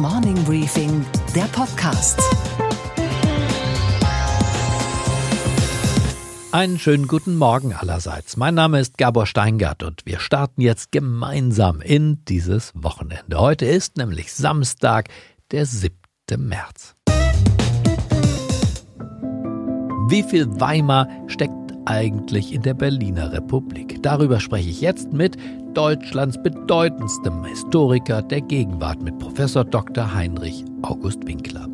Morning Briefing, der Podcast. Einen schönen guten Morgen allerseits. Mein Name ist Gabor Steingart und wir starten jetzt gemeinsam in dieses Wochenende. Heute ist nämlich Samstag, der 7. März. Wie viel Weimar steckt eigentlich in der Berliner Republik? Darüber spreche ich jetzt mit Deutschlands bedeutendstem Historiker der Gegenwart, mit Professor Dr. Heinrich August Winkler.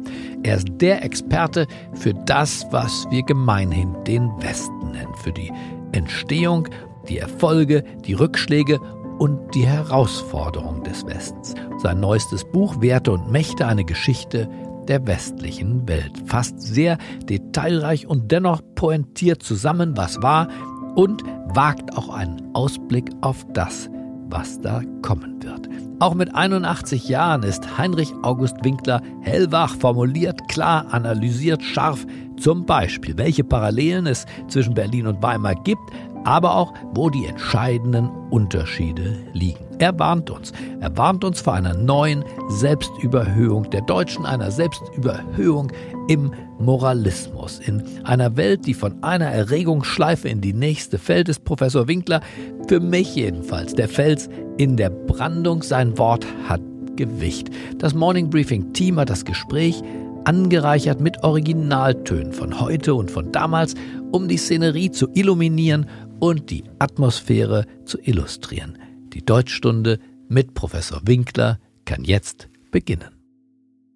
Er ist der Experte für das, was wir gemeinhin den Westen nennen, für die Entstehung, die Erfolge, die Rückschläge und die Herausforderungen des Westens. Sein neuestes Buch Werte und Mächte, eine Geschichte der westlichen Welt. Fast sehr detailreich und dennoch pointiert zusammen, was war und wagt auch einen Ausblick auf das, was da kommen wird. Auch mit 81 Jahren ist Heinrich August Winkler hellwach formuliert, klar analysiert, scharf, zum Beispiel, welche Parallelen es zwischen Berlin und Weimar gibt, aber auch, wo die entscheidenden Unterschiede liegen. Er warnt uns. Er warnt uns vor einer neuen Selbstüberhöhung der Deutschen, einer Selbstüberhöhung im Moralismus. In einer Welt, die von einer Erregungsschleife in die nächste fällt, ist Professor Winkler für mich jedenfalls der Fels in der Brandung. Sein Wort hat Gewicht. Das Morning Briefing Team hat das Gespräch angereichert mit Originaltönen von heute und von damals, um die Szenerie zu illuminieren und die Atmosphäre zu illustrieren. Die Deutschstunde mit Professor Winkler kann jetzt beginnen.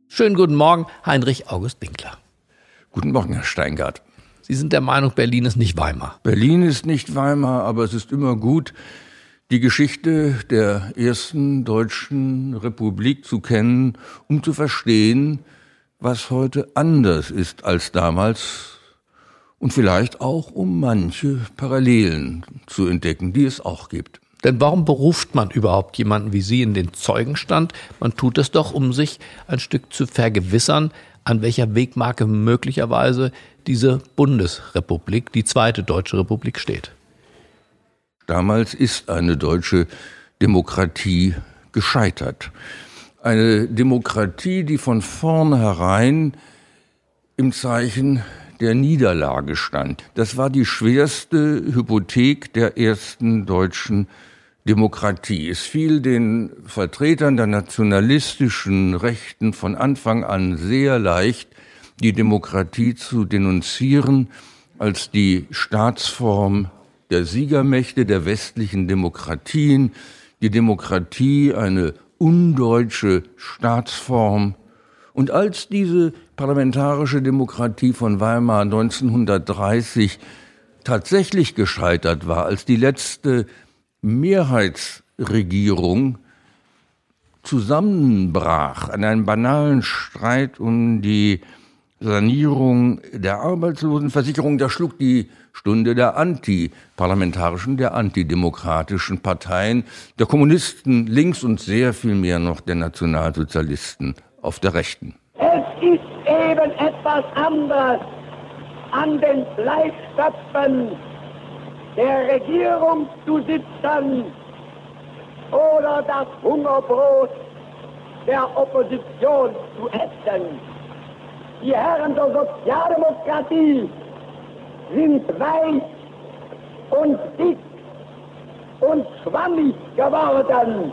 Schönen guten Morgen, Heinrich August Winkler. Guten Morgen, Herr Steingart. Sie sind der Meinung, Berlin ist nicht Weimar. Berlin ist nicht Weimar, aber es ist immer gut, die Geschichte der ersten deutschen Republik zu kennen, um zu verstehen, was heute anders ist als damals und vielleicht auch um manche Parallelen zu entdecken, die es auch gibt. Denn warum beruft man überhaupt jemanden wie Sie in den Zeugenstand? Man tut es doch, um sich ein Stück zu vergewissern, an welcher Wegmarke möglicherweise diese Bundesrepublik, die zweite deutsche Republik steht. Damals ist eine deutsche Demokratie gescheitert. Eine Demokratie, die von vornherein im Zeichen der Niederlage stand. Das war die schwerste Hypothek der ersten deutschen Demokratie. Es fiel den Vertretern der nationalistischen Rechten von Anfang an sehr leicht, die Demokratie zu denunzieren als die Staatsform der Siegermächte der westlichen Demokratien, die Demokratie eine undeutsche Staatsform. Und als diese parlamentarische Demokratie von Weimar 1930 tatsächlich gescheitert war, als die letzte Mehrheitsregierung zusammenbrach an einem banalen Streit um die Sanierung der Arbeitslosenversicherung, da schlug die Stunde der antiparlamentarischen, der antidemokratischen Parteien, der Kommunisten links und sehr viel mehr noch der Nationalsozialisten auf der Rechten. Es ist eben etwas anderes an den Fleischtöpfen der Regierung zu sitzen oder das Hungerbrot der Opposition zu essen. Die Herren der Sozialdemokratie sind weich und dick und schwammig geworden.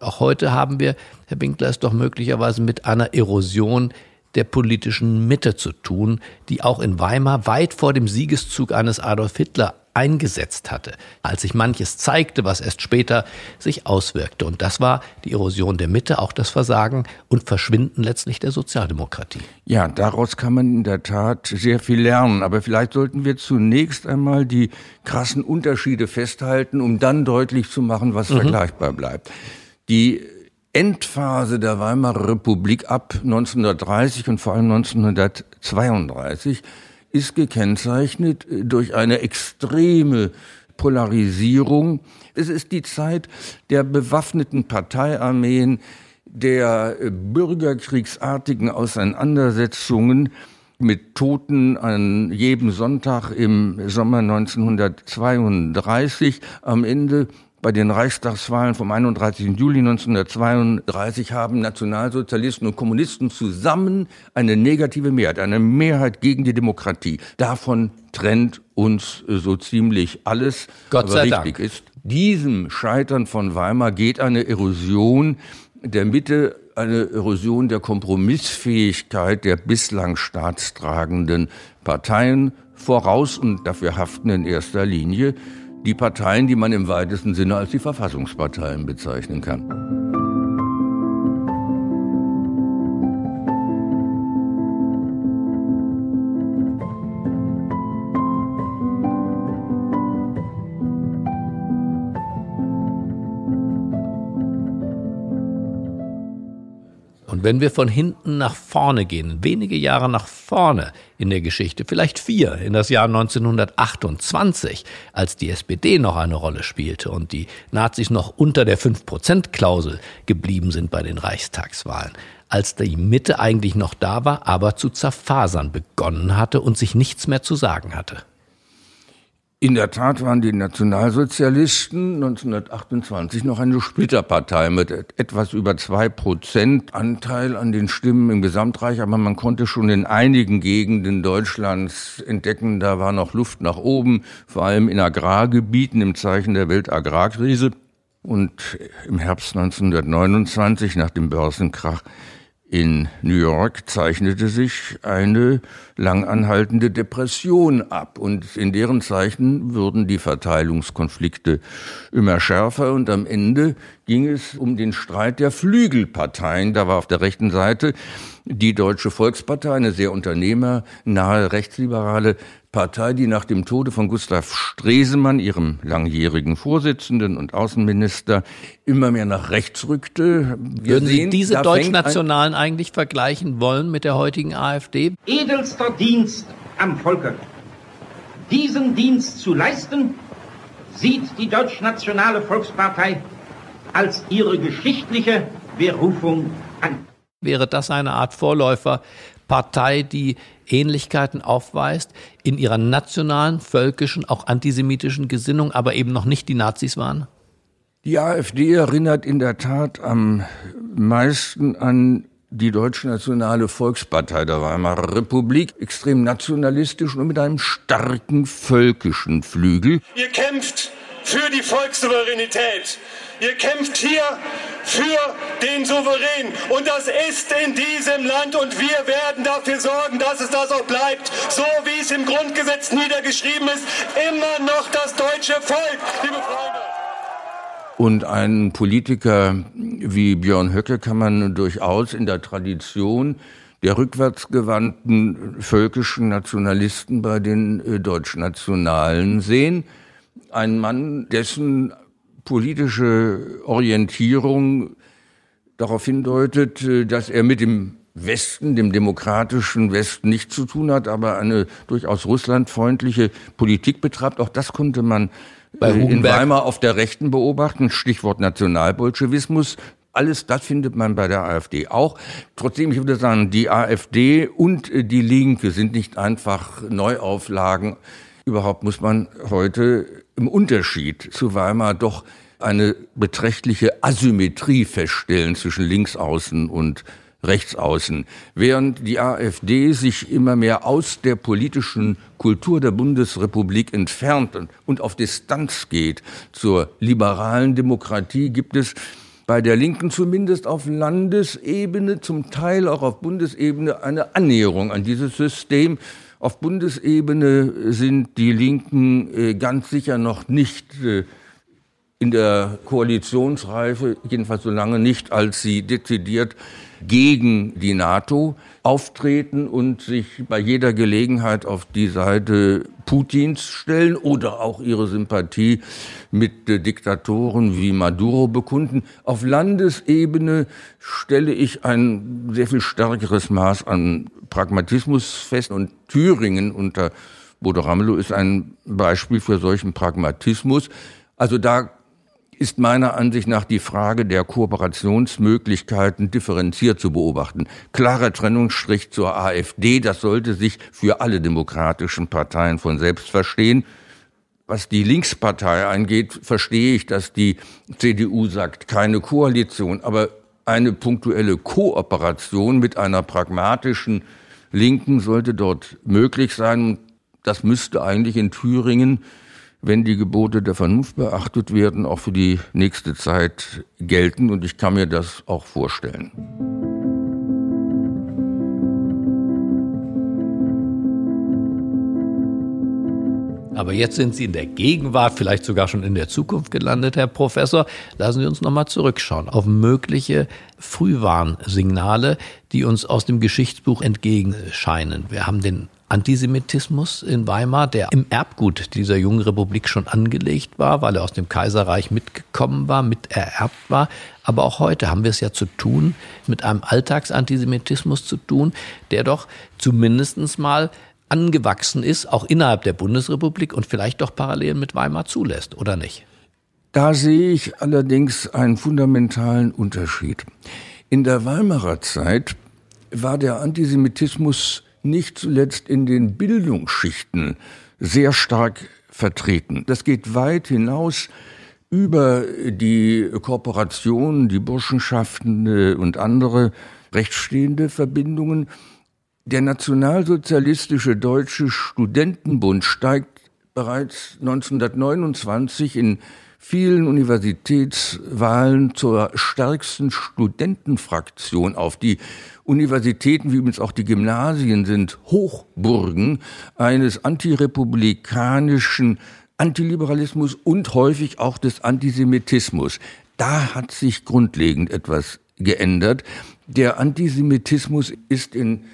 Auch heute haben wir, Herr Winkler, es doch möglicherweise mit einer Erosion der politischen Mitte zu tun, die auch in Weimar weit vor dem Siegeszug eines Adolf Hitler eingesetzt hatte, als sich manches zeigte, was erst später sich auswirkte. Und das war die Erosion der Mitte, auch das Versagen und Verschwinden letztlich der Sozialdemokratie. Ja, daraus kann man in der Tat sehr viel lernen. Aber vielleicht sollten wir zunächst einmal die krassen Unterschiede festhalten, um dann deutlich zu machen, was mhm. vergleichbar bleibt. Die Endphase der Weimarer Republik ab 1930 und vor allem 1932 ist gekennzeichnet durch eine extreme Polarisierung. Es ist die Zeit der bewaffneten Parteiarmeen, der bürgerkriegsartigen Auseinandersetzungen mit Toten an jedem Sonntag im Sommer 1932. Am Ende bei den Reichstagswahlen vom 31. Juli 1932 haben Nationalsozialisten und Kommunisten zusammen eine negative Mehrheit, eine Mehrheit gegen die Demokratie. Davon trennt uns so ziemlich alles. Gott sei Aber richtig Dank. ist, diesem Scheitern von Weimar geht eine Erosion der Mitte, eine Erosion der Kompromissfähigkeit der bislang staatstragenden Parteien voraus und dafür haften in erster Linie die Parteien, die man im weitesten Sinne als die Verfassungsparteien bezeichnen kann. Und wenn wir von hinten nach vorne gehen, wenige Jahre nach vorne in der Geschichte, vielleicht vier, in das Jahr 1928, als die SPD noch eine Rolle spielte und die Nazis noch unter der 5-Prozent-Klausel geblieben sind bei den Reichstagswahlen, als die Mitte eigentlich noch da war, aber zu zerfasern begonnen hatte und sich nichts mehr zu sagen hatte. In der Tat waren die Nationalsozialisten 1928 noch eine Splitterpartei mit etwas über zwei Prozent Anteil an den Stimmen im Gesamtreich, aber man konnte schon in einigen Gegenden Deutschlands entdecken, da war noch Luft nach oben, vor allem in Agrargebieten im Zeichen der Weltagrarkrise. Und im Herbst 1929, nach dem Börsenkrach, in New York zeichnete sich eine langanhaltende Depression ab und in deren Zeichen wurden die Verteilungskonflikte immer schärfer und am Ende ging es um den Streit der Flügelparteien. Da war auf der rechten Seite die Deutsche Volkspartei, eine sehr unternehmernahe rechtsliberale Partei, die nach dem Tode von Gustav Stresemann, ihrem langjährigen Vorsitzenden und Außenminister, immer mehr nach rechts rückte. Wir Würden sehen, Sie diese Deutschnationalen eigentlich vergleichen wollen mit der heutigen AfD? Edelster Dienst am Volke. Diesen Dienst zu leisten, sieht die Deutschnationale Volkspartei als ihre geschichtliche Berufung an. Wäre das eine Art Vorläuferpartei, die Ähnlichkeiten aufweist in ihrer nationalen, völkischen, auch antisemitischen Gesinnung, aber eben noch nicht die Nazis waren? Die AfD erinnert in der Tat am meisten an die Deutsche Nationale Volkspartei der Weimarer Republik, extrem nationalistisch und mit einem starken völkischen Flügel. Ihr kämpft für die Volkssouveränität. Ihr kämpft hier für den Souverän. Und das ist in diesem Land. Und wir werden dafür sorgen, dass es das auch bleibt. So wie es im Grundgesetz niedergeschrieben ist. Immer noch das deutsche Volk, liebe Freunde. Und einen Politiker wie Björn Höcke kann man durchaus in der Tradition der rückwärtsgewandten völkischen Nationalisten bei den äh, Deutschnationalen sehen. Ein Mann, dessen politische Orientierung darauf hindeutet, äh, dass er mit dem Westen, dem demokratischen Westen nichts zu tun hat, aber eine durchaus russlandfreundliche Politik betreibt. Auch das konnte man Bei äh, in Weimar auf der Rechten beobachten. Stichwort Nationalbolschewismus. Alles das findet man bei der AfD auch. Trotzdem, ich würde sagen, die AfD und äh, die Linke sind nicht einfach Neuauflagen. Überhaupt muss man heute im Unterschied zu Weimar doch eine beträchtliche Asymmetrie feststellen zwischen Linksaußen und Rechtsaußen. Während die AfD sich immer mehr aus der politischen Kultur der Bundesrepublik entfernt und auf Distanz geht zur liberalen Demokratie, gibt es bei der Linken zumindest auf Landesebene, zum Teil auch auf Bundesebene eine Annäherung an dieses System. Auf Bundesebene sind die Linken äh, ganz sicher noch nicht äh, in der Koalitionsreife, jedenfalls so lange nicht, als sie dezidiert gegen die NATO auftreten und sich bei jeder Gelegenheit auf die Seite Putins stellen oder auch ihre Sympathie mit äh, Diktatoren wie Maduro bekunden. Auf Landesebene stelle ich ein sehr viel stärkeres Maß an Pragmatismus fest und Thüringen unter Bodo Ramelow ist ein Beispiel für solchen Pragmatismus. Also da ist meiner Ansicht nach die Frage der Kooperationsmöglichkeiten differenziert zu beobachten. Klarer Trennungsstrich zur AfD, das sollte sich für alle demokratischen Parteien von selbst verstehen. Was die Linkspartei angeht, verstehe ich, dass die CDU sagt, keine Koalition, aber eine punktuelle Kooperation mit einer pragmatischen Linken sollte dort möglich sein. Das müsste eigentlich in Thüringen, wenn die Gebote der Vernunft beachtet werden, auch für die nächste Zeit gelten. Und ich kann mir das auch vorstellen. Aber jetzt sind Sie in der Gegenwart, vielleicht sogar schon in der Zukunft gelandet, Herr Professor. Lassen Sie uns nochmal zurückschauen auf mögliche Frühwarnsignale, die uns aus dem Geschichtsbuch entgegenscheinen. Wir haben den Antisemitismus in Weimar, der im Erbgut dieser jungen Republik schon angelegt war, weil er aus dem Kaiserreich mitgekommen war, mitererbt war. Aber auch heute haben wir es ja zu tun, mit einem Alltagsantisemitismus zu tun, der doch zumindest mal angewachsen ist, auch innerhalb der Bundesrepublik und vielleicht doch parallel mit Weimar zulässt, oder nicht? Da sehe ich allerdings einen fundamentalen Unterschied. In der Weimarer Zeit war der Antisemitismus nicht zuletzt in den Bildungsschichten sehr stark vertreten. Das geht weit hinaus über die Kooperationen, die Burschenschaften äh, und andere rechtsstehende Verbindungen. Der Nationalsozialistische Deutsche Studentenbund steigt bereits 1929 in vielen Universitätswahlen zur stärksten Studentenfraktion auf. Die Universitäten, wie übrigens auch die Gymnasien, sind Hochburgen eines antirepublikanischen Antiliberalismus und häufig auch des Antisemitismus. Da hat sich grundlegend etwas geändert. Der Antisemitismus ist in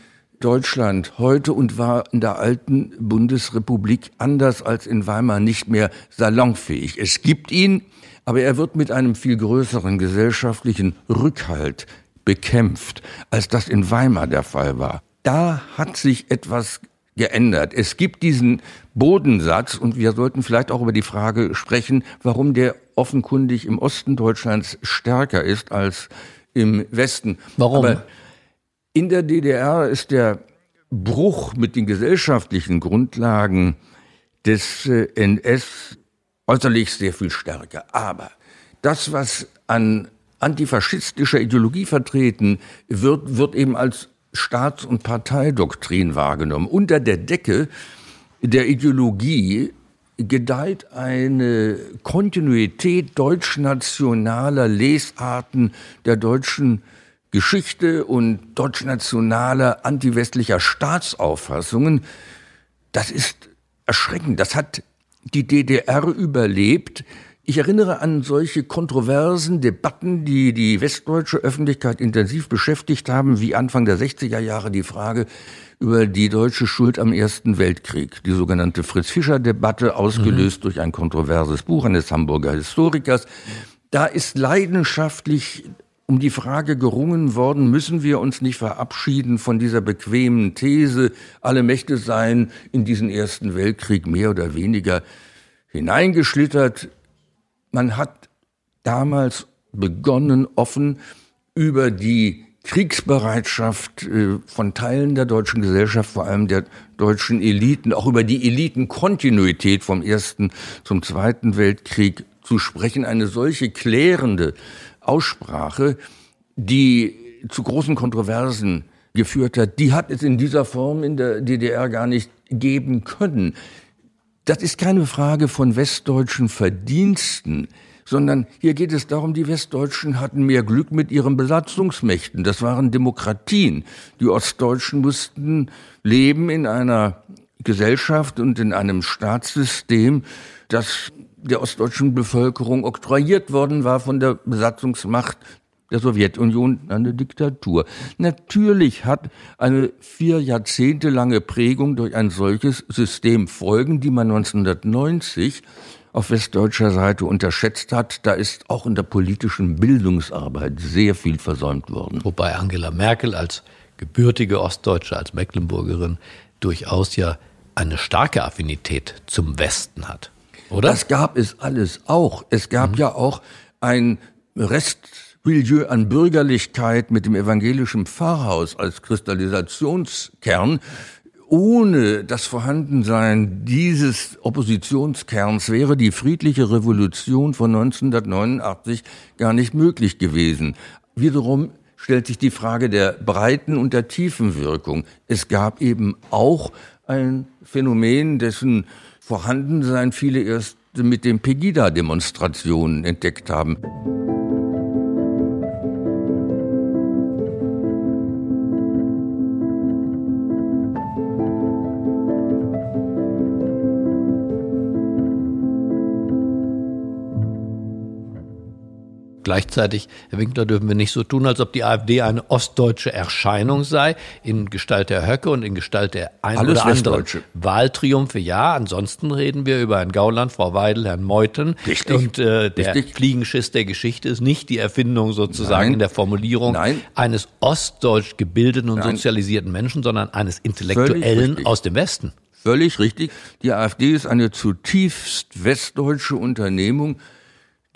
Deutschland heute und war in der alten Bundesrepublik anders als in Weimar nicht mehr salonfähig. Es gibt ihn, aber er wird mit einem viel größeren gesellschaftlichen Rückhalt bekämpft, als das in Weimar der Fall war. Da hat sich etwas geändert. Es gibt diesen Bodensatz und wir sollten vielleicht auch über die Frage sprechen, warum der offenkundig im Osten Deutschlands stärker ist als im Westen. Warum? Aber in der DDR ist der Bruch mit den gesellschaftlichen Grundlagen des äh, NS äußerlich sehr viel stärker. Aber das, was an antifaschistischer Ideologie vertreten wird, wird eben als Staats- und Parteidoktrin wahrgenommen. Unter der Decke der Ideologie gedeiht eine Kontinuität deutschnationaler Lesarten der deutschen Geschichte und deutschnationaler antiwestlicher Staatsauffassungen, das ist erschreckend. Das hat die DDR überlebt. Ich erinnere an solche kontroversen Debatten, die die westdeutsche Öffentlichkeit intensiv beschäftigt haben, wie Anfang der 60er Jahre die Frage über die deutsche Schuld am Ersten Weltkrieg, die sogenannte Fritz-Fischer-Debatte, ausgelöst mhm. durch ein kontroverses Buch eines Hamburger Historikers. Da ist leidenschaftlich um die Frage gerungen worden, müssen wir uns nicht verabschieden von dieser bequemen These, alle Mächte seien in diesen Ersten Weltkrieg mehr oder weniger hineingeschlittert. Man hat damals begonnen, offen über die Kriegsbereitschaft äh, von Teilen der deutschen Gesellschaft, vor allem der deutschen Eliten, auch über die Elitenkontinuität vom Ersten zum Zweiten Weltkrieg zu sprechen. Eine solche klärende Aussprache, die zu großen Kontroversen geführt hat, die hat es in dieser Form in der DDR gar nicht geben können. Das ist keine Frage von westdeutschen Verdiensten, sondern hier geht es darum, die Westdeutschen hatten mehr Glück mit ihren Besatzungsmächten. Das waren Demokratien. Die Ostdeutschen mussten leben in einer Gesellschaft und in einem Staatssystem, das der ostdeutschen Bevölkerung oktroyiert worden war von der Besatzungsmacht der Sowjetunion eine Diktatur. Natürlich hat eine vier Jahrzehnte lange Prägung durch ein solches System Folgen, die man 1990 auf westdeutscher Seite unterschätzt hat. Da ist auch in der politischen Bildungsarbeit sehr viel versäumt worden. Wobei Angela Merkel als gebürtige Ostdeutsche, als Mecklenburgerin durchaus ja eine starke Affinität zum Westen hat. Oder? Das gab es alles auch. Es gab mhm. ja auch ein Restmilieu an Bürgerlichkeit mit dem evangelischen Pfarrhaus als Kristallisationskern ohne das Vorhandensein dieses Oppositionskerns wäre die friedliche Revolution von 1989 gar nicht möglich gewesen. Wiederum stellt sich die Frage der breiten und der tiefen Wirkung. Es gab eben auch ein Phänomen, dessen Vorhandensein viele erst mit den Pegida-Demonstrationen entdeckt haben. Gleichzeitig, Herr Winkler, dürfen wir nicht so tun, als ob die AfD eine ostdeutsche Erscheinung sei, in Gestalt der Höcke und in Gestalt der ein Alles oder anderen. Wahltriumphe. Ja, ansonsten reden wir über Herrn Gauland, Frau Weidel, Herrn Meuthen. Richtig. Und äh, der Richtig. Fliegenschiss der Geschichte ist nicht die Erfindung sozusagen Nein. in der Formulierung Nein. eines ostdeutsch gebildeten und Nein. sozialisierten Menschen, sondern eines Intellektuellen aus dem Westen. Völlig richtig. Die AfD ist eine zutiefst westdeutsche Unternehmung,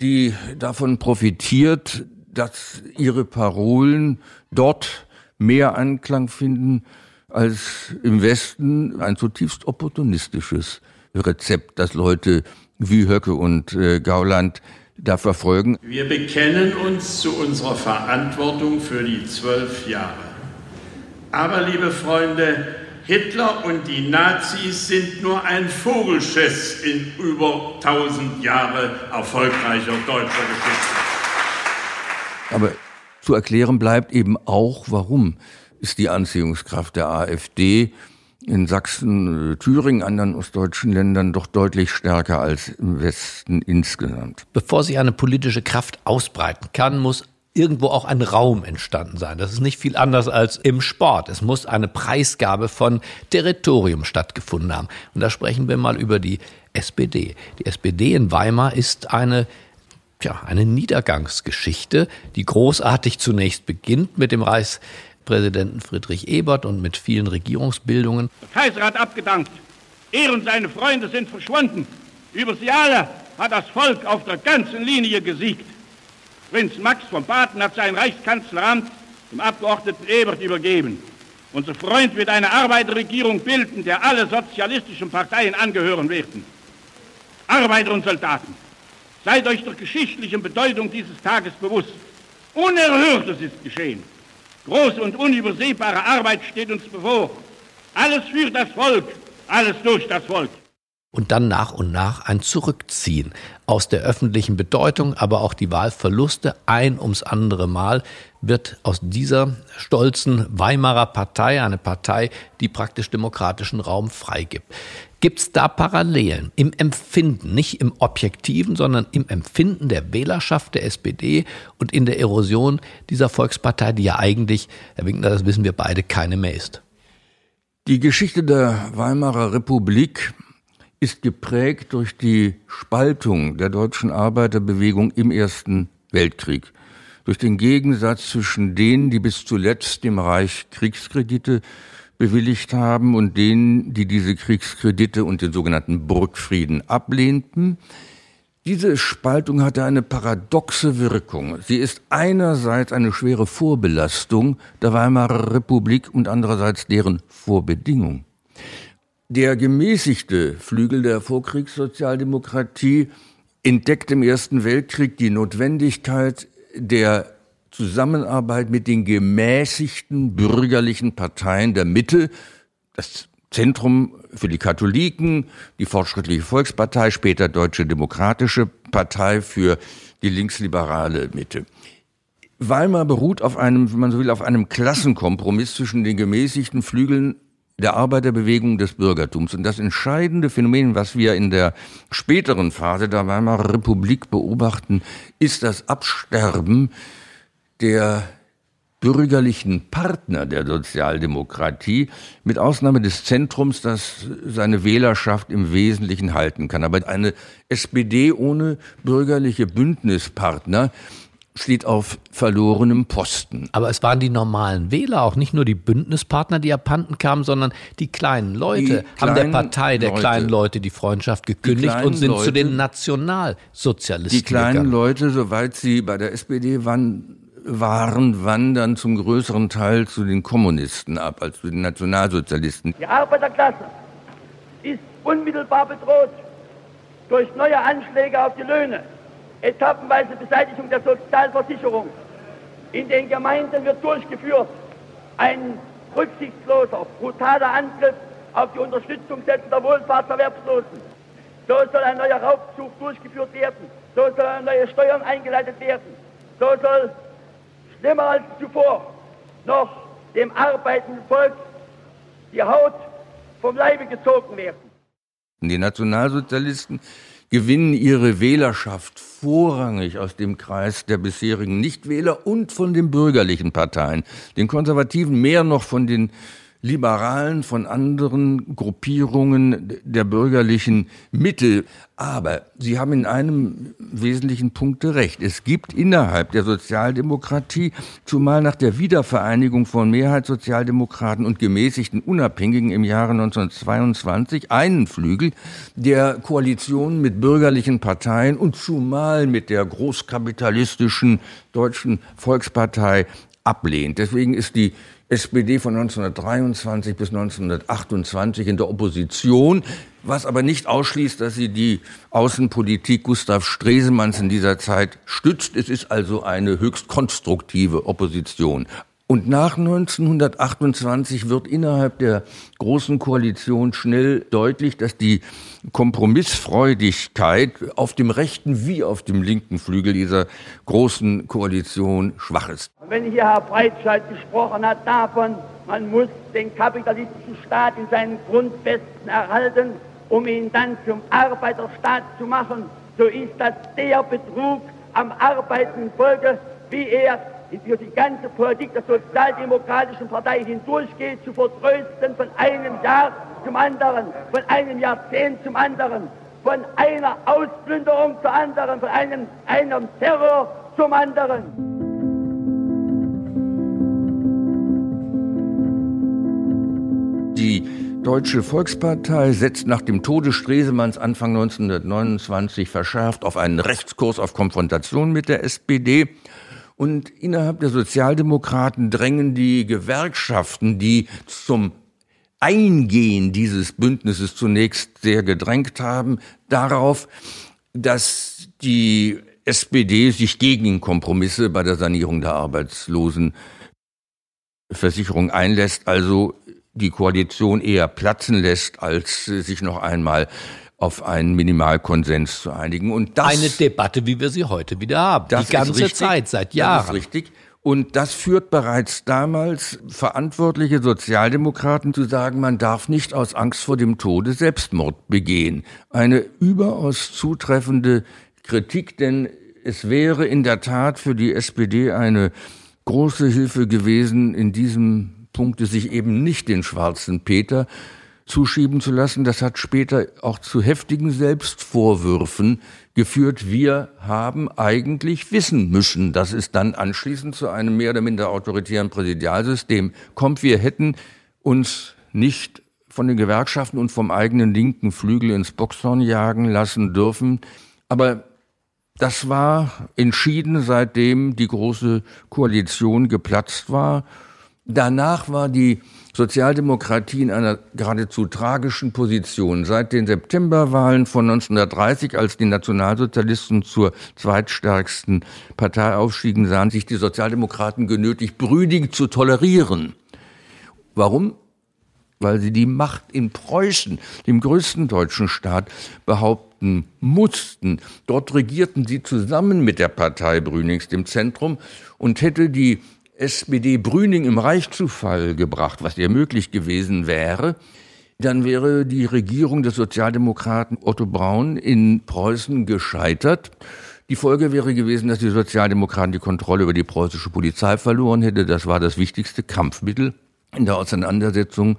die davon profitiert, dass ihre Parolen dort mehr Anklang finden als im Westen ein zutiefst opportunistisches Rezept, das Leute wie Höcke und äh, Gauland da verfolgen. Wir bekennen uns zu unserer Verantwortung für die zwölf Jahre. Aber, liebe Freunde, Hitler und die Nazis sind nur ein Vogelschiss in über 1000 Jahre erfolgreicher deutscher Geschichte. Aber zu erklären bleibt eben auch, warum ist die Anziehungskraft der AfD in Sachsen, äh, Thüringen, anderen ostdeutschen Ländern doch deutlich stärker als im Westen insgesamt. Bevor sich eine politische Kraft ausbreiten kann, muss irgendwo auch ein Raum entstanden sein. Das ist nicht viel anders als im Sport. Es muss eine Preisgabe von Territorium stattgefunden haben. Und da sprechen wir mal über die SPD. Die SPD in Weimar ist eine Tja, eine Niedergangsgeschichte, die großartig zunächst beginnt mit dem Reichspräsidenten Friedrich Ebert und mit vielen Regierungsbildungen. Der Kaiser hat abgedankt. Er und seine Freunde sind verschwunden. Über sie alle hat das Volk auf der ganzen Linie gesiegt. Prinz Max von Baden hat sein Reichskanzleramt dem Abgeordneten Ebert übergeben. Unser Freund wird eine Arbeiterregierung bilden, der alle sozialistischen Parteien angehören werden. Arbeiter und Soldaten, seid euch der geschichtlichen Bedeutung dieses Tages bewusst. Unerhörtes ist geschehen. Große und unübersehbare Arbeit steht uns bevor. Alles für das Volk, alles durch das Volk. Und dann nach und nach ein Zurückziehen aus der öffentlichen Bedeutung, aber auch die Wahlverluste ein ums andere Mal wird aus dieser stolzen Weimarer Partei eine Partei, die praktisch demokratischen Raum freigibt. Gibt es da Parallelen im Empfinden, nicht im objektiven, sondern im Empfinden der Wählerschaft der SPD und in der Erosion dieser Volkspartei, die ja eigentlich, Herr Winkler, das wissen wir beide, keine mehr ist? Die Geschichte der Weimarer Republik ist geprägt durch die Spaltung der deutschen Arbeiterbewegung im Ersten Weltkrieg. Durch den Gegensatz zwischen denen, die bis zuletzt dem Reich Kriegskredite bewilligt haben und denen, die diese Kriegskredite und den sogenannten Burgfrieden ablehnten. Diese Spaltung hatte eine paradoxe Wirkung. Sie ist einerseits eine schwere Vorbelastung der Weimarer Republik und andererseits deren Vorbedingung. Der gemäßigte Flügel der Vorkriegssozialdemokratie entdeckt im Ersten Weltkrieg die Notwendigkeit der Zusammenarbeit mit den gemäßigten bürgerlichen Parteien der Mitte, das Zentrum für die Katholiken, die Fortschrittliche Volkspartei, später Deutsche Demokratische Partei für die linksliberale Mitte. Weimar beruht auf einem, wenn man so will, auf einem Klassenkompromiss zwischen den gemäßigten Flügeln der Arbeiterbewegung des Bürgertums. Und das entscheidende Phänomen, was wir in der späteren Phase der Weimarer Republik beobachten, ist das Absterben der bürgerlichen Partner der Sozialdemokratie, mit Ausnahme des Zentrums, das seine Wählerschaft im Wesentlichen halten kann. Aber eine SPD ohne bürgerliche Bündnispartner steht auf verlorenem Posten. Aber es waren die normalen Wähler, auch nicht nur die Bündnispartner, die abhanden kamen, sondern die kleinen Leute Die haben der kleinen Partei der Leute. kleinen Leute die Freundschaft gekündigt kleinen und sind zu Leute. den Nationalsozialisten Die kleinen gegangen. Leute, soweit sie bei der SPD waren, waren, wandern zum größeren Teil zu den Kommunisten ab als zu den Nationalsozialisten. Die Arbeiterklasse ist unmittelbar bedroht durch neue Anschläge auf die Löhne, etappenweise Beseitigung der Sozialversicherung. In den Gemeinden wird durchgeführt ein rücksichtsloser, brutaler Angriff auf die Unterstützung der Wohlfahrtserwerbslosen. So soll ein neuer Raubzug durchgeführt werden. So sollen neue Steuern eingeleitet werden. So soll schlimmer als zuvor noch dem arbeitenden Volk die Haut vom Leibe gezogen werden. Die Nationalsozialisten gewinnen ihre Wählerschaft vorrangig aus dem Kreis der bisherigen Nichtwähler und von den bürgerlichen Parteien, den Konservativen mehr noch von den Liberalen, von anderen Gruppierungen der bürgerlichen Mitte. Aber Sie haben in einem wesentlichen Punkt recht. Es gibt innerhalb der Sozialdemokratie, zumal nach der Wiedervereinigung von Mehrheitssozialdemokraten und gemäßigten Unabhängigen im Jahre 1922, einen Flügel, der Koalition mit bürgerlichen Parteien und zumal mit der großkapitalistischen Deutschen Volkspartei ablehnt. Deswegen ist die SPD von 1923 bis 1928 in der Opposition, was aber nicht ausschließt, dass sie die Außenpolitik Gustav Stresemanns in dieser Zeit stützt. Es ist also eine höchst konstruktive Opposition. Und nach 1928 wird innerhalb der Großen Koalition schnell deutlich, dass die Kompromissfreudigkeit auf dem rechten wie auf dem linken Flügel dieser Großen Koalition schwach ist. Wenn hier Herr Breitscheid gesprochen hat davon, man muss den kapitalistischen Staat in seinen Grundfesten erhalten, um ihn dann zum Arbeiterstaat zu machen, so ist das der Betrug am arbeitenden Volke, wie er für die ganze Politik der Sozialdemokratischen Partei hindurchgeht, zu vertrösten von einem Jahr zum anderen, von einem Jahrzehnt zum anderen, von einer Ausplünderung zur anderen, von einem, einem Terror zum anderen. Die Deutsche Volkspartei setzt nach dem Tode Stresemanns Anfang 1929 verschärft auf einen Rechtskurs auf Konfrontation mit der SPD und innerhalb der Sozialdemokraten drängen die Gewerkschaften, die zum Eingehen dieses Bündnisses zunächst sehr gedrängt haben, darauf, dass die SPD sich gegen Kompromisse bei der Sanierung der Arbeitslosenversicherung einlässt, also die Koalition eher platzen lässt, als sich noch einmal auf einen Minimalkonsens zu einigen. Und das, eine Debatte, wie wir sie heute wieder haben. Das die ganze richtig, Zeit, seit Jahren. Das ist richtig. Und das führt bereits damals verantwortliche Sozialdemokraten zu sagen, man darf nicht aus Angst vor dem Tode Selbstmord begehen. Eine überaus zutreffende Kritik, denn es wäre in der Tat für die SPD eine große Hilfe gewesen, in diesem Punkte sich eben nicht den schwarzen Peter zuschieben zu lassen. Das hat später auch zu heftigen Selbstvorwürfen geführt. Wir haben eigentlich wissen müssen, dass es dann anschließend zu einem mehr oder minder autoritären Präsidialsystem kommt. Wir hätten uns nicht von den Gewerkschaften und vom eigenen linken Flügel ins Boxhorn jagen lassen dürfen. Aber das war entschieden, seitdem die große Koalition geplatzt war. Danach war die Sozialdemokratie in einer geradezu tragischen Position. Seit den Septemberwahlen von 1930, als die Nationalsozialisten zur zweitstärksten Partei aufstiegen, sahen sich die Sozialdemokraten genötigt, Brüding zu tolerieren. Warum? Weil sie die Macht in Preußen, dem größten deutschen Staat, behaupten mussten. Dort regierten sie zusammen mit der Partei Brünings, dem Zentrum, und hätte die SPD Brüning im Reich zu Fall gebracht, was ja möglich gewesen wäre, dann wäre die Regierung des Sozialdemokraten Otto Braun in Preußen gescheitert. Die Folge wäre gewesen, dass die Sozialdemokraten die Kontrolle über die preußische Polizei verloren hätte. Das war das wichtigste Kampfmittel in der Auseinandersetzung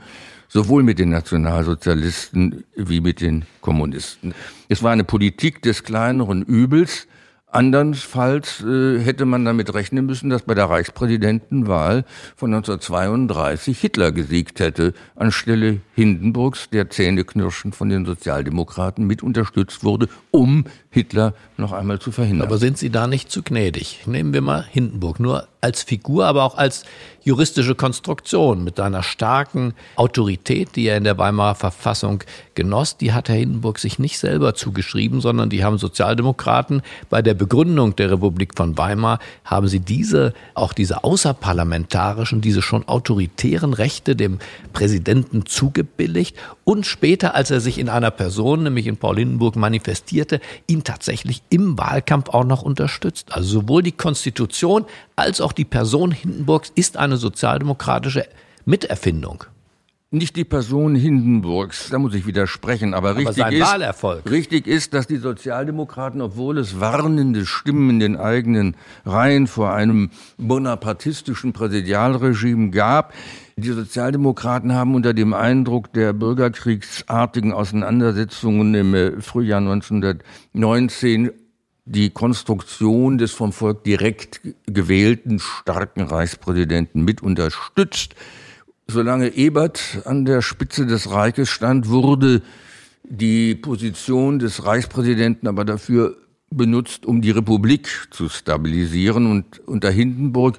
sowohl mit den Nationalsozialisten wie mit den Kommunisten. Es war eine Politik des kleineren Übels, Andernfalls äh, hätte man damit rechnen müssen, dass bei der Reichspräsidentenwahl von 1932 Hitler gesiegt hätte, anstelle Hindenburgs, der zähneknirschend von den Sozialdemokraten mit unterstützt wurde, um Hitler noch einmal zu verhindern. Aber sind Sie da nicht zu gnädig? Nehmen wir mal Hindenburg. Nur als Figur, aber auch als juristische Konstruktion mit seiner starken Autorität, die er in der Weimarer Verfassung genoss, die hat Herr Hindenburg sich nicht selber zugeschrieben, sondern die haben Sozialdemokraten bei der Begründung der Republik von Weimar haben sie diese, auch diese außerparlamentarischen, diese schon autoritären Rechte dem Präsidenten zugebilligt und später, als er sich in einer Person, nämlich in Paul Hindenburg manifestierte, ihn tatsächlich im Wahlkampf auch noch unterstützt. Also sowohl die Konstitution als auch die Person Hindenburgs ist eine sozialdemokratische Miterfindung. Nicht die Person Hindenburgs, da muss ich widersprechen, aber, aber richtig, ist, Wahlerfolg. richtig ist, dass die Sozialdemokraten, obwohl es warnende Stimmen in den eigenen Reihen vor einem bonapartistischen Präsidialregime gab, die Sozialdemokraten haben unter dem Eindruck der bürgerkriegsartigen Auseinandersetzungen im Frühjahr 1919 die Konstruktion des vom Volk direkt gewählten starken Reichspräsidenten mit unterstützt. Solange Ebert an der Spitze des Reiches stand, wurde die Position des Reichspräsidenten aber dafür benutzt, um die Republik zu stabilisieren. Und unter Hindenburg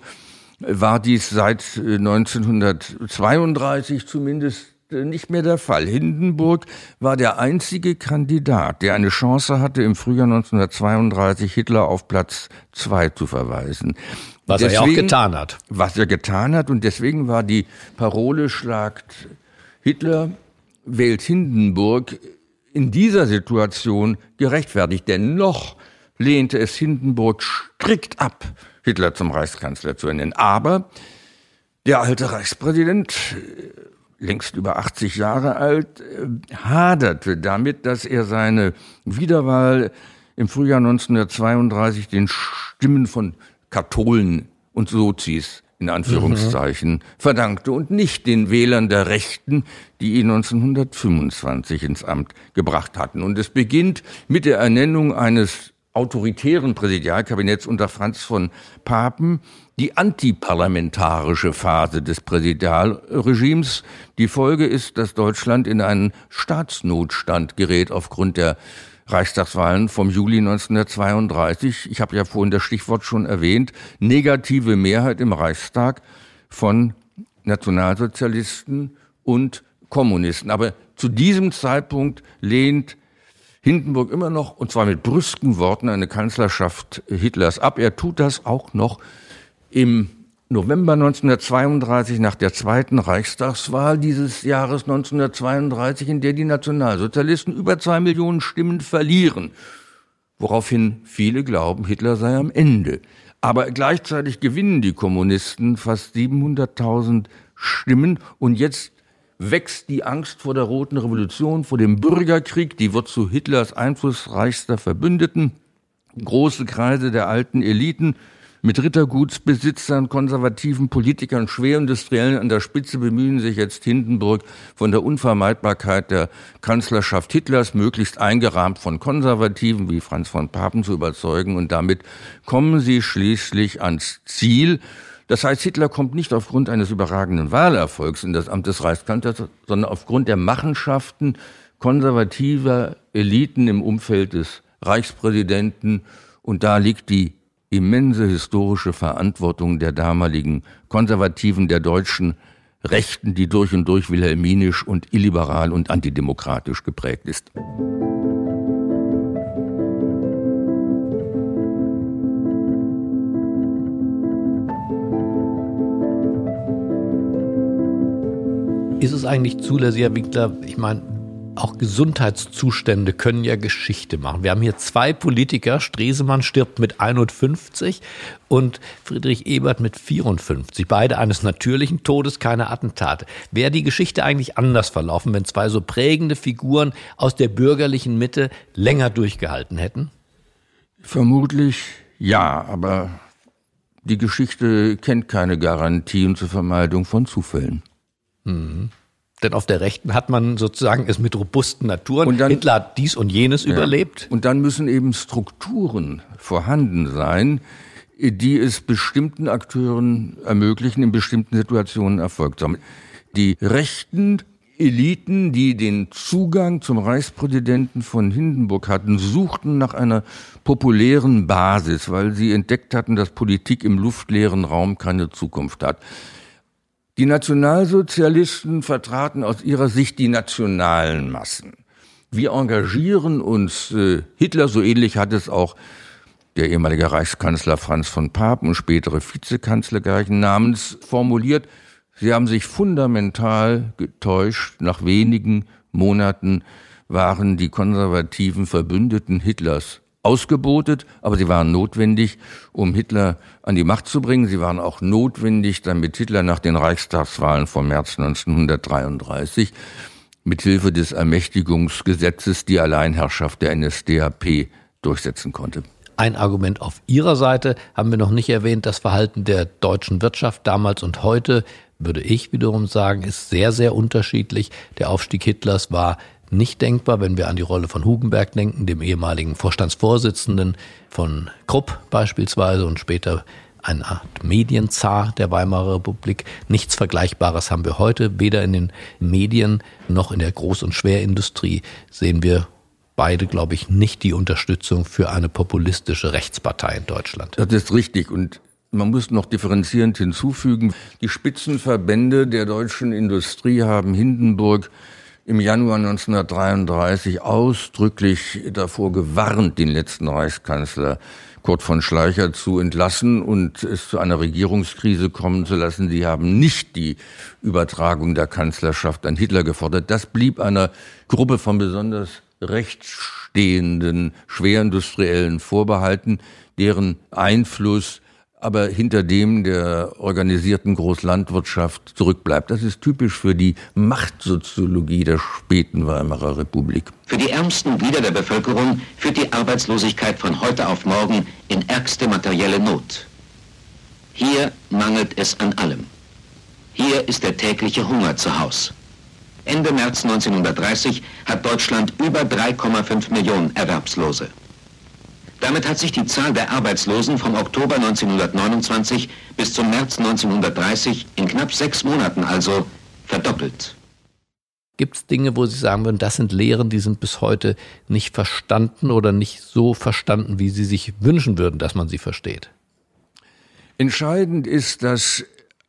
war dies seit 1932 zumindest nicht mehr der Fall. Hindenburg war der einzige Kandidat, der eine Chance hatte, im Frühjahr 1932 Hitler auf Platz zwei zu verweisen. Was deswegen, er ja auch getan hat. Was er getan hat. Und deswegen war die Parole schlagt Hitler, wählt Hindenburg in dieser Situation gerechtfertigt. Denn noch lehnte es Hindenburg strikt ab, Hitler zum Reichskanzler zu ernennen. Aber der alte Reichspräsident längst über 80 Jahre alt, äh, haderte damit, dass er seine Wiederwahl im Frühjahr 1932 den Stimmen von Katholen und Sozis in Anführungszeichen mhm. verdankte und nicht den Wählern der Rechten, die ihn 1925 ins Amt gebracht hatten. Und es beginnt mit der Ernennung eines autoritären Präsidialkabinetts unter Franz von Papen, die antiparlamentarische Phase des Präsidialregimes. Die Folge ist, dass Deutschland in einen Staatsnotstand gerät aufgrund der Reichstagswahlen vom Juli 1932. Ich habe ja vorhin das Stichwort schon erwähnt. Negative Mehrheit im Reichstag von Nationalsozialisten und Kommunisten. Aber zu diesem Zeitpunkt lehnt Hindenburg immer noch, und zwar mit brüsken Worten, eine Kanzlerschaft Hitlers ab. Er tut das auch noch im November 1932 nach der zweiten Reichstagswahl dieses Jahres 1932, in der die Nationalsozialisten über zwei Millionen Stimmen verlieren, woraufhin viele glauben, Hitler sei am Ende. Aber gleichzeitig gewinnen die Kommunisten fast 700.000 Stimmen und jetzt wächst die Angst vor der Roten Revolution, vor dem Bürgerkrieg, die wird zu Hitlers einflussreichster Verbündeten. Große Kreise der alten Eliten mit Rittergutsbesitzern, konservativen Politikern, Schwerindustriellen an der Spitze bemühen sich jetzt Hindenburg von der Unvermeidbarkeit der Kanzlerschaft Hitlers möglichst eingerahmt von Konservativen wie Franz von Papen zu überzeugen und damit kommen sie schließlich ans Ziel. Das heißt, Hitler kommt nicht aufgrund eines überragenden Wahlerfolgs in das Amt des Reichskanzlers, sondern aufgrund der Machenschaften konservativer Eliten im Umfeld des Reichspräsidenten. Und da liegt die immense historische Verantwortung der damaligen Konservativen der deutschen Rechten, die durch und durch wilhelminisch und illiberal und antidemokratisch geprägt ist. Ist es eigentlich zulässig, Herr Winkler, ich meine, auch Gesundheitszustände können ja Geschichte machen. Wir haben hier zwei Politiker. Stresemann stirbt mit 51 und Friedrich Ebert mit 54. Beide eines natürlichen Todes, keine Attentate. Wäre die Geschichte eigentlich anders verlaufen, wenn zwei so prägende Figuren aus der bürgerlichen Mitte länger durchgehalten hätten? Vermutlich ja, aber die Geschichte kennt keine Garantien zur Vermeidung von Zufällen. Mhm. Denn auf der Rechten hat man sozusagen es mit robusten Naturen. Und dann, Hitler hat dies und jenes ja. überlebt. Und dann müssen eben Strukturen vorhanden sein, die es bestimmten Akteuren ermöglichen, in bestimmten Situationen Erfolg zu haben. Die Rechten Eliten, die den Zugang zum Reichspräsidenten von Hindenburg hatten, suchten nach einer populären Basis, weil sie entdeckt hatten, dass Politik im luftleeren Raum keine Zukunft hat. Die Nationalsozialisten vertraten aus ihrer Sicht die nationalen Massen. Wir engagieren uns, äh, Hitler, so ähnlich hat es auch der ehemalige Reichskanzler Franz von Papen und spätere Vizekanzler gleichen Namens formuliert. Sie haben sich fundamental getäuscht. Nach wenigen Monaten waren die konservativen Verbündeten Hitlers ausgebotet, aber sie waren notwendig, um Hitler an die Macht zu bringen. Sie waren auch notwendig, damit Hitler nach den Reichstagswahlen vom März 1933 mithilfe des Ermächtigungsgesetzes die Alleinherrschaft der NSDAP durchsetzen konnte. Ein Argument auf Ihrer Seite haben wir noch nicht erwähnt. Das Verhalten der deutschen Wirtschaft damals und heute, würde ich wiederum sagen, ist sehr, sehr unterschiedlich. Der Aufstieg Hitlers war nicht denkbar, wenn wir an die Rolle von Hugenberg denken, dem ehemaligen Vorstandsvorsitzenden von Krupp beispielsweise und später eine Art Medienzar der Weimarer Republik. Nichts Vergleichbares haben wir heute. Weder in den Medien noch in der Groß- und Schwerindustrie sehen wir beide, glaube ich, nicht die Unterstützung für eine populistische Rechtspartei in Deutschland. Das ist richtig. Und man muss noch differenzierend hinzufügen, die Spitzenverbände der deutschen Industrie haben Hindenburg im Januar 1933 ausdrücklich davor gewarnt, den letzten Reichskanzler Kurt von Schleicher zu entlassen und es zu einer Regierungskrise kommen zu lassen. Sie haben nicht die Übertragung der Kanzlerschaft an Hitler gefordert. Das blieb einer Gruppe von besonders rechtsstehenden Schwerindustriellen vorbehalten, deren Einfluss aber hinter dem der organisierten Großlandwirtschaft zurückbleibt. Das ist typisch für die Machtsoziologie der späten Weimarer Republik. Für die ärmsten Glieder der Bevölkerung führt die Arbeitslosigkeit von heute auf morgen in ärgste materielle Not. Hier mangelt es an allem. Hier ist der tägliche Hunger zu Haus. Ende März 1930 hat Deutschland über 3,5 Millionen Erwerbslose. Damit hat sich die Zahl der Arbeitslosen vom Oktober 1929 bis zum März 1930 in knapp sechs Monaten also verdoppelt. Gibt es Dinge, wo Sie sagen würden, das sind Lehren, die sind bis heute nicht verstanden oder nicht so verstanden, wie Sie sich wünschen würden, dass man sie versteht? Entscheidend ist, dass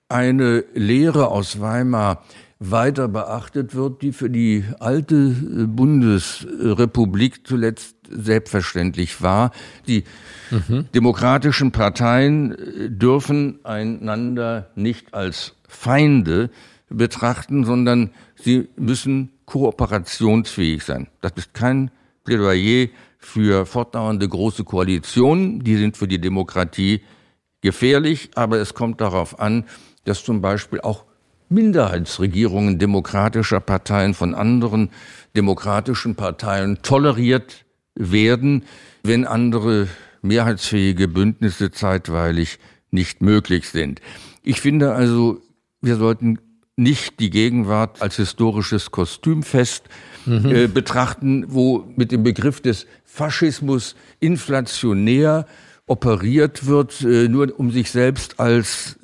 eine Lehre aus Weimar weiter beachtet wird, die für die alte äh, Bundesrepublik zuletzt selbstverständlich war. Die mhm. demokratischen Parteien äh, dürfen einander nicht als Feinde betrachten, sondern sie müssen kooperationsfähig sein. Das ist kein Plädoyer für fortdauernde große Koalitionen. Die sind für die Demokratie gefährlich, aber es kommt darauf an, dass zum Beispiel auch Minderheitsregierungen demokratischer Parteien von anderen demokratischen Parteien toleriert werden, wenn andere mehrheitsfähige Bündnisse zeitweilig nicht möglich sind. Ich finde also, wir sollten nicht die Gegenwart als historisches Kostümfest mhm. äh, betrachten, wo mit dem Begriff des Faschismus inflationär operiert wird, äh, nur um sich selbst als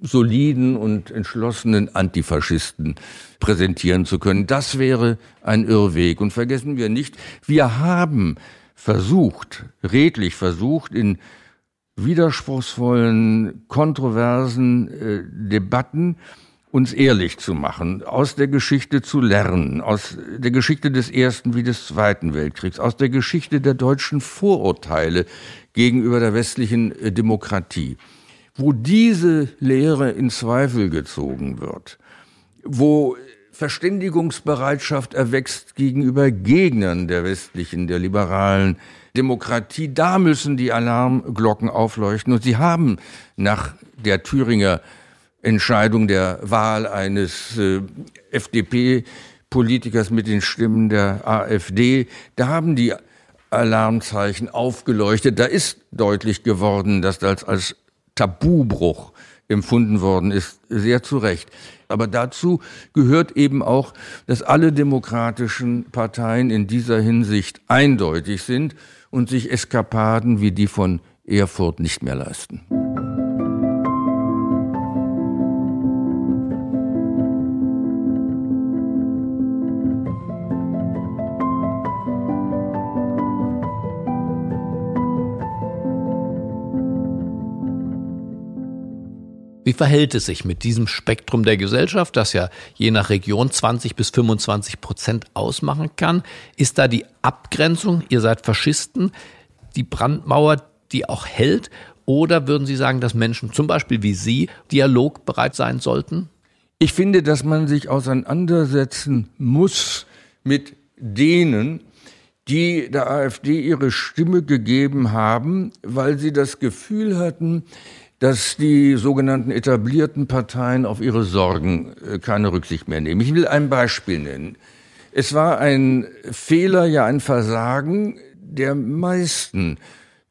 soliden und entschlossenen Antifaschisten präsentieren zu können. Das wäre ein Irrweg. Und vergessen wir nicht, wir haben versucht, redlich versucht, in widerspruchsvollen, kontroversen äh, Debatten uns ehrlich zu machen, aus der Geschichte zu lernen, aus der Geschichte des Ersten wie des Zweiten Weltkriegs, aus der Geschichte der deutschen Vorurteile gegenüber der westlichen äh, Demokratie wo diese Lehre in Zweifel gezogen wird, wo Verständigungsbereitschaft erwächst gegenüber Gegnern der westlichen, der liberalen Demokratie, da müssen die Alarmglocken aufleuchten. Und sie haben nach der Thüringer Entscheidung der Wahl eines äh, FDP-Politikers mit den Stimmen der AfD, da haben die Alarmzeichen aufgeleuchtet. Da ist deutlich geworden, dass das als Tabubruch empfunden worden ist, sehr zu Recht. Aber dazu gehört eben auch, dass alle demokratischen Parteien in dieser Hinsicht eindeutig sind und sich Eskapaden wie die von Erfurt nicht mehr leisten. Wie verhält es sich mit diesem Spektrum der Gesellschaft, das ja je nach Region 20 bis 25 Prozent ausmachen kann? Ist da die Abgrenzung, ihr seid Faschisten, die Brandmauer, die auch hält? Oder würden Sie sagen, dass Menschen zum Beispiel wie Sie dialogbereit sein sollten? Ich finde, dass man sich auseinandersetzen muss mit denen, die der AfD ihre Stimme gegeben haben, weil sie das Gefühl hatten, dass die sogenannten etablierten Parteien auf ihre Sorgen äh, keine Rücksicht mehr nehmen. Ich will ein Beispiel nennen. Es war ein Fehler, ja ein Versagen der meisten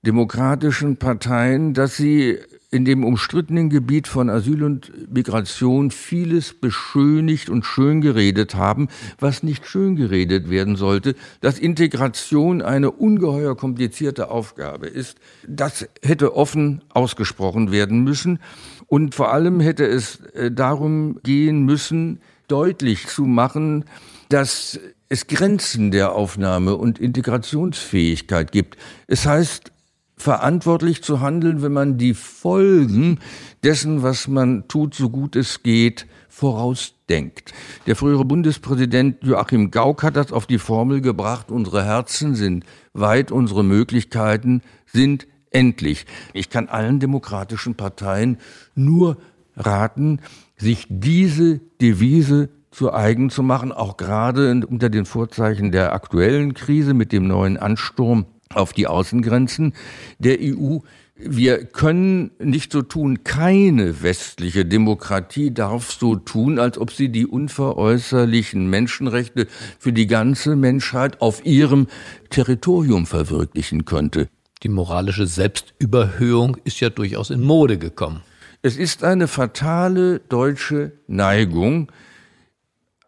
demokratischen Parteien, dass sie in dem umstrittenen Gebiet von Asyl und Migration vieles beschönigt und schön geredet haben, was nicht schön geredet werden sollte, dass Integration eine ungeheuer komplizierte Aufgabe ist. Das hätte offen ausgesprochen werden müssen und vor allem hätte es äh, darum gehen müssen, deutlich zu machen, dass es Grenzen der Aufnahme und Integrationsfähigkeit gibt. Es heißt, verantwortlich zu handeln, wenn man die Folgen dessen, was man tut, so gut es geht, vorausdenkt. Der frühere Bundespräsident Joachim Gauck hat das auf die Formel gebracht, unsere Herzen sind weit, unsere Möglichkeiten sind endlich. Ich kann allen demokratischen Parteien nur raten, sich diese Devise zu eigen zu machen, auch gerade unter den Vorzeichen der aktuellen Krise mit dem neuen Ansturm auf die Außengrenzen der EU. Wir können nicht so tun, keine westliche Demokratie darf so tun, als ob sie die unveräußerlichen Menschenrechte für die ganze Menschheit auf ihrem Territorium verwirklichen könnte. Die moralische Selbstüberhöhung ist ja durchaus in Mode gekommen. Es ist eine fatale deutsche Neigung,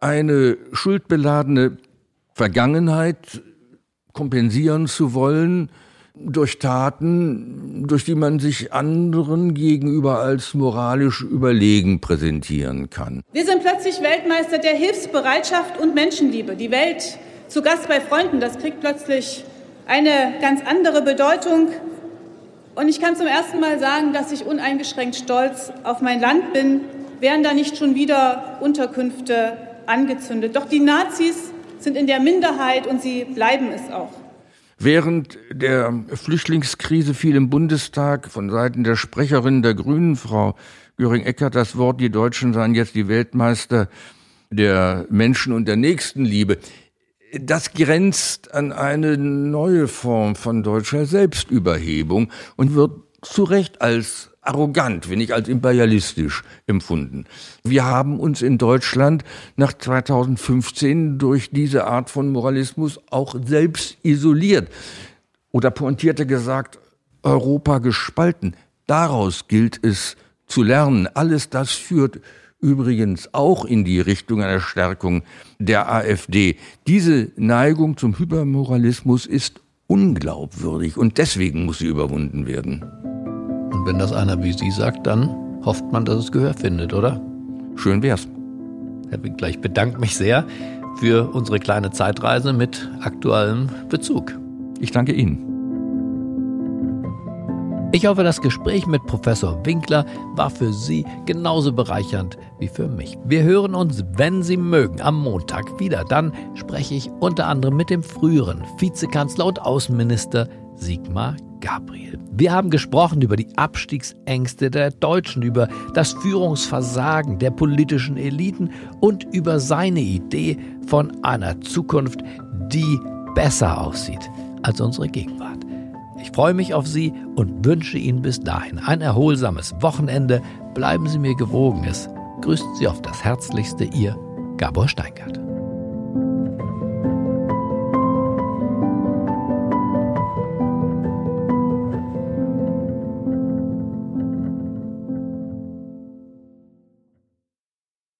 eine schuldbeladene Vergangenheit kompensieren zu wollen durch Taten, durch die man sich anderen gegenüber als moralisch überlegen präsentieren kann. Wir sind plötzlich Weltmeister der Hilfsbereitschaft und Menschenliebe. Die Welt zu Gast bei Freunden, das kriegt plötzlich eine ganz andere Bedeutung. Und ich kann zum ersten Mal sagen, dass ich uneingeschränkt stolz auf mein Land bin, wären da nicht schon wieder Unterkünfte angezündet. Doch die Nazis sind in der Minderheit und sie bleiben es auch. Während der Flüchtlingskrise fiel im Bundestag von Seiten der Sprecherin der Grünen, Frau Göring-Eckert, das Wort, die Deutschen seien jetzt die Weltmeister der Menschen und der Nächstenliebe. Das grenzt an eine neue Form von deutscher Selbstüberhebung und wird zu Recht als arrogant, wenn nicht als imperialistisch empfunden. Wir haben uns in Deutschland nach 2015 durch diese Art von Moralismus auch selbst isoliert. Oder pointierter gesagt, Europa gespalten. Daraus gilt es zu lernen. Alles das führt übrigens auch in die Richtung einer Stärkung der AfD. Diese Neigung zum Hypermoralismus ist unglaubwürdig und deswegen muss sie überwunden werden. Wenn das einer wie Sie sagt, dann hofft man, dass es Gehör findet, oder? Schön wär's. Herr Winkler, ich bedanke mich sehr für unsere kleine Zeitreise mit aktuellem Bezug. Ich danke Ihnen. Ich hoffe, das Gespräch mit Professor Winkler war für Sie genauso bereichernd wie für mich. Wir hören uns, wenn Sie mögen, am Montag wieder. Dann spreche ich unter anderem mit dem früheren Vizekanzler und Außenminister Sigmar Gabriel. Wir haben gesprochen über die Abstiegsängste der Deutschen, über das Führungsversagen der politischen Eliten und über seine Idee von einer Zukunft, die besser aussieht als unsere Gegenwart. Ich freue mich auf Sie und wünsche Ihnen bis dahin ein erholsames Wochenende. Bleiben Sie mir gewogen. Es grüßt Sie auf das Herzlichste, Ihr Gabor Steingart.